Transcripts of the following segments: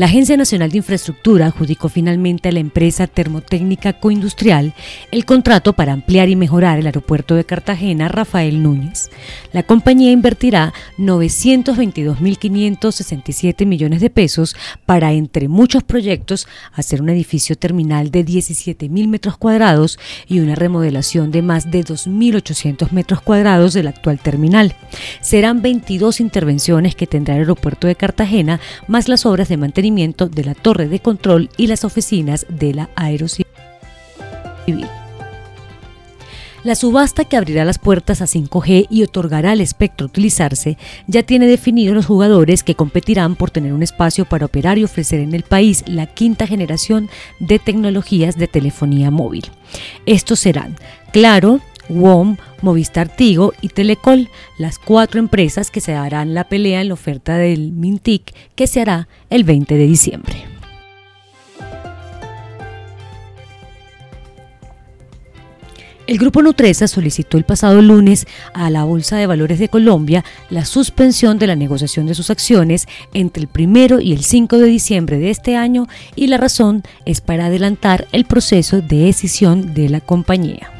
La Agencia Nacional de Infraestructura adjudicó finalmente a la empresa termotécnica coindustrial el contrato para ampliar y mejorar el aeropuerto de Cartagena Rafael Núñez. La compañía invertirá 922.567 millones de pesos para, entre muchos proyectos, hacer un edificio terminal de 17.000 metros cuadrados y una remodelación de más de 2.800 metros cuadrados del actual terminal. Serán 22 intervenciones que tendrá el aeropuerto de Cartagena, más las obras de mantenimiento de la torre de control y las oficinas de la Aerocivil. La subasta que abrirá las puertas a 5G y otorgará el espectro utilizarse ya tiene definidos los jugadores que competirán por tener un espacio para operar y ofrecer en el país la quinta generación de tecnologías de telefonía móvil. Estos serán Claro, WOM, Movistar Tigo y Telecol, las cuatro empresas que se darán la pelea en la oferta del Mintic que se hará el 20 de diciembre. El Grupo Nutresa solicitó el pasado lunes a la Bolsa de Valores de Colombia la suspensión de la negociación de sus acciones entre el primero y el 5 de diciembre de este año y la razón es para adelantar el proceso de decisión de la compañía.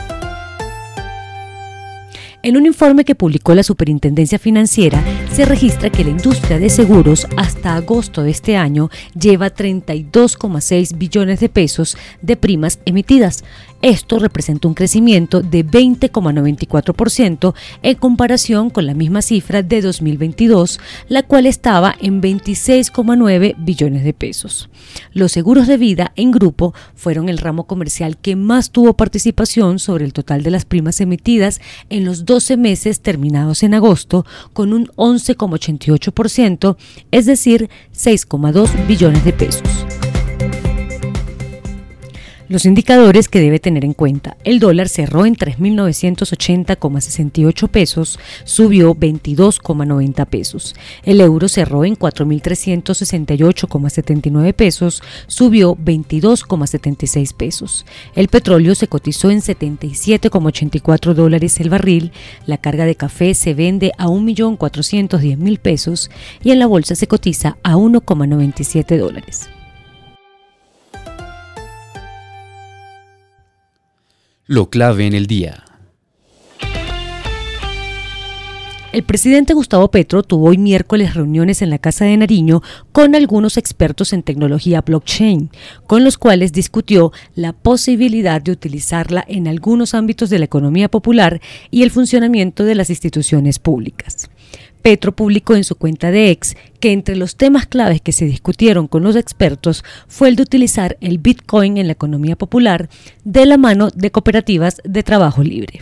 En un informe que publicó la Superintendencia Financiera, se registra que la industria de seguros hasta agosto de este año lleva 32,6 billones de pesos de primas emitidas, esto representa un crecimiento de 20,94% en comparación con la misma cifra de 2022, la cual estaba en 26,9 billones de pesos. Los seguros de vida en grupo fueron el ramo comercial que más tuvo participación sobre el total de las primas emitidas en los 12 meses terminados en agosto, con un 11,88%, es decir, 6,2 billones de pesos. Los indicadores que debe tener en cuenta. El dólar cerró en 3.980,68 pesos, subió 22,90 pesos. El euro cerró en 4.368,79 pesos, subió 22,76 pesos. El petróleo se cotizó en 77,84 dólares el barril. La carga de café se vende a 1.410.000 pesos y en la bolsa se cotiza a 1,97 dólares. Lo clave en el día. El presidente Gustavo Petro tuvo hoy miércoles reuniones en la Casa de Nariño con algunos expertos en tecnología blockchain, con los cuales discutió la posibilidad de utilizarla en algunos ámbitos de la economía popular y el funcionamiento de las instituciones públicas. Petro publicó en su cuenta de ex que entre los temas claves que se discutieron con los expertos fue el de utilizar el Bitcoin en la economía popular de la mano de cooperativas de trabajo libre.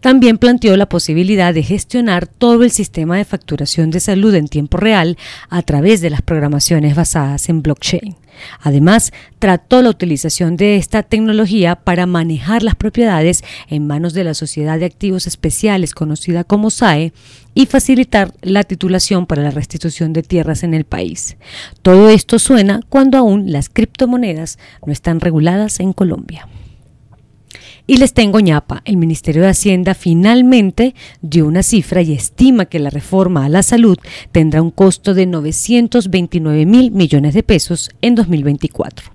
También planteó la posibilidad de gestionar todo el sistema de facturación de salud en tiempo real a través de las programaciones basadas en blockchain. Además, trató la utilización de esta tecnología para manejar las propiedades en manos de la Sociedad de Activos Especiales, conocida como SAE, y facilitar la titulación para la restitución de tierras en el país. Todo esto suena cuando aún las criptomonedas no están reguladas en Colombia. Y les tengo ñapa, el Ministerio de Hacienda finalmente dio una cifra y estima que la reforma a la salud tendrá un costo de 929 mil millones de pesos en 2024.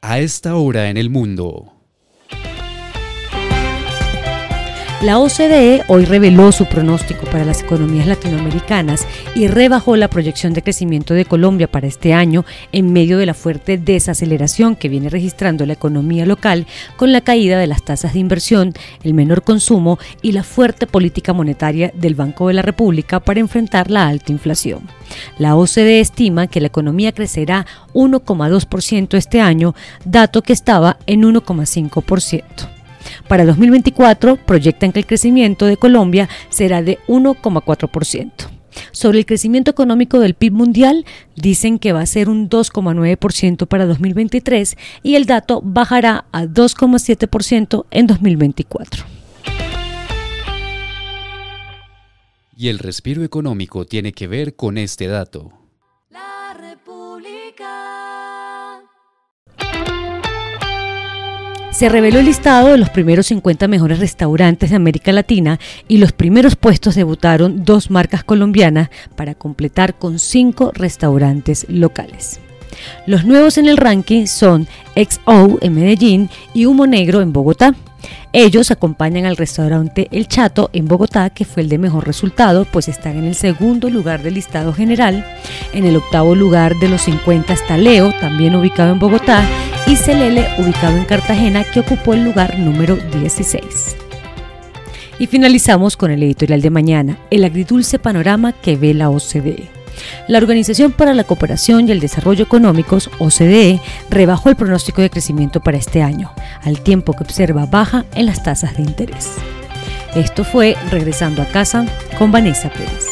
A esta hora en el mundo. La OCDE hoy reveló su pronóstico para las economías latinoamericanas y rebajó la proyección de crecimiento de Colombia para este año en medio de la fuerte desaceleración que viene registrando la economía local con la caída de las tasas de inversión, el menor consumo y la fuerte política monetaria del Banco de la República para enfrentar la alta inflación. La OCDE estima que la economía crecerá 1,2% este año, dato que estaba en 1,5%. Para 2024 proyectan que el crecimiento de Colombia será de 1,4%. Sobre el crecimiento económico del PIB mundial, dicen que va a ser un 2,9% para 2023 y el dato bajará a 2,7% en 2024. Y el respiro económico tiene que ver con este dato. Se reveló el listado de los primeros 50 mejores restaurantes de América Latina y los primeros puestos debutaron dos marcas colombianas para completar con cinco restaurantes locales. Los nuevos en el ranking son XO en Medellín y Humo Negro en Bogotá. Ellos acompañan al restaurante El Chato en Bogotá, que fue el de mejor resultado, pues están en el segundo lugar del listado general. En el octavo lugar de los 50 está Leo, también ubicado en Bogotá, y ubicado en Cartagena, que ocupó el lugar número 16. Y finalizamos con el editorial de mañana, el agridulce panorama que ve la OCDE. La Organización para la Cooperación y el Desarrollo Económicos, OCDE, rebajó el pronóstico de crecimiento para este año, al tiempo que observa baja en las tasas de interés. Esto fue Regresando a casa con Vanessa Pérez.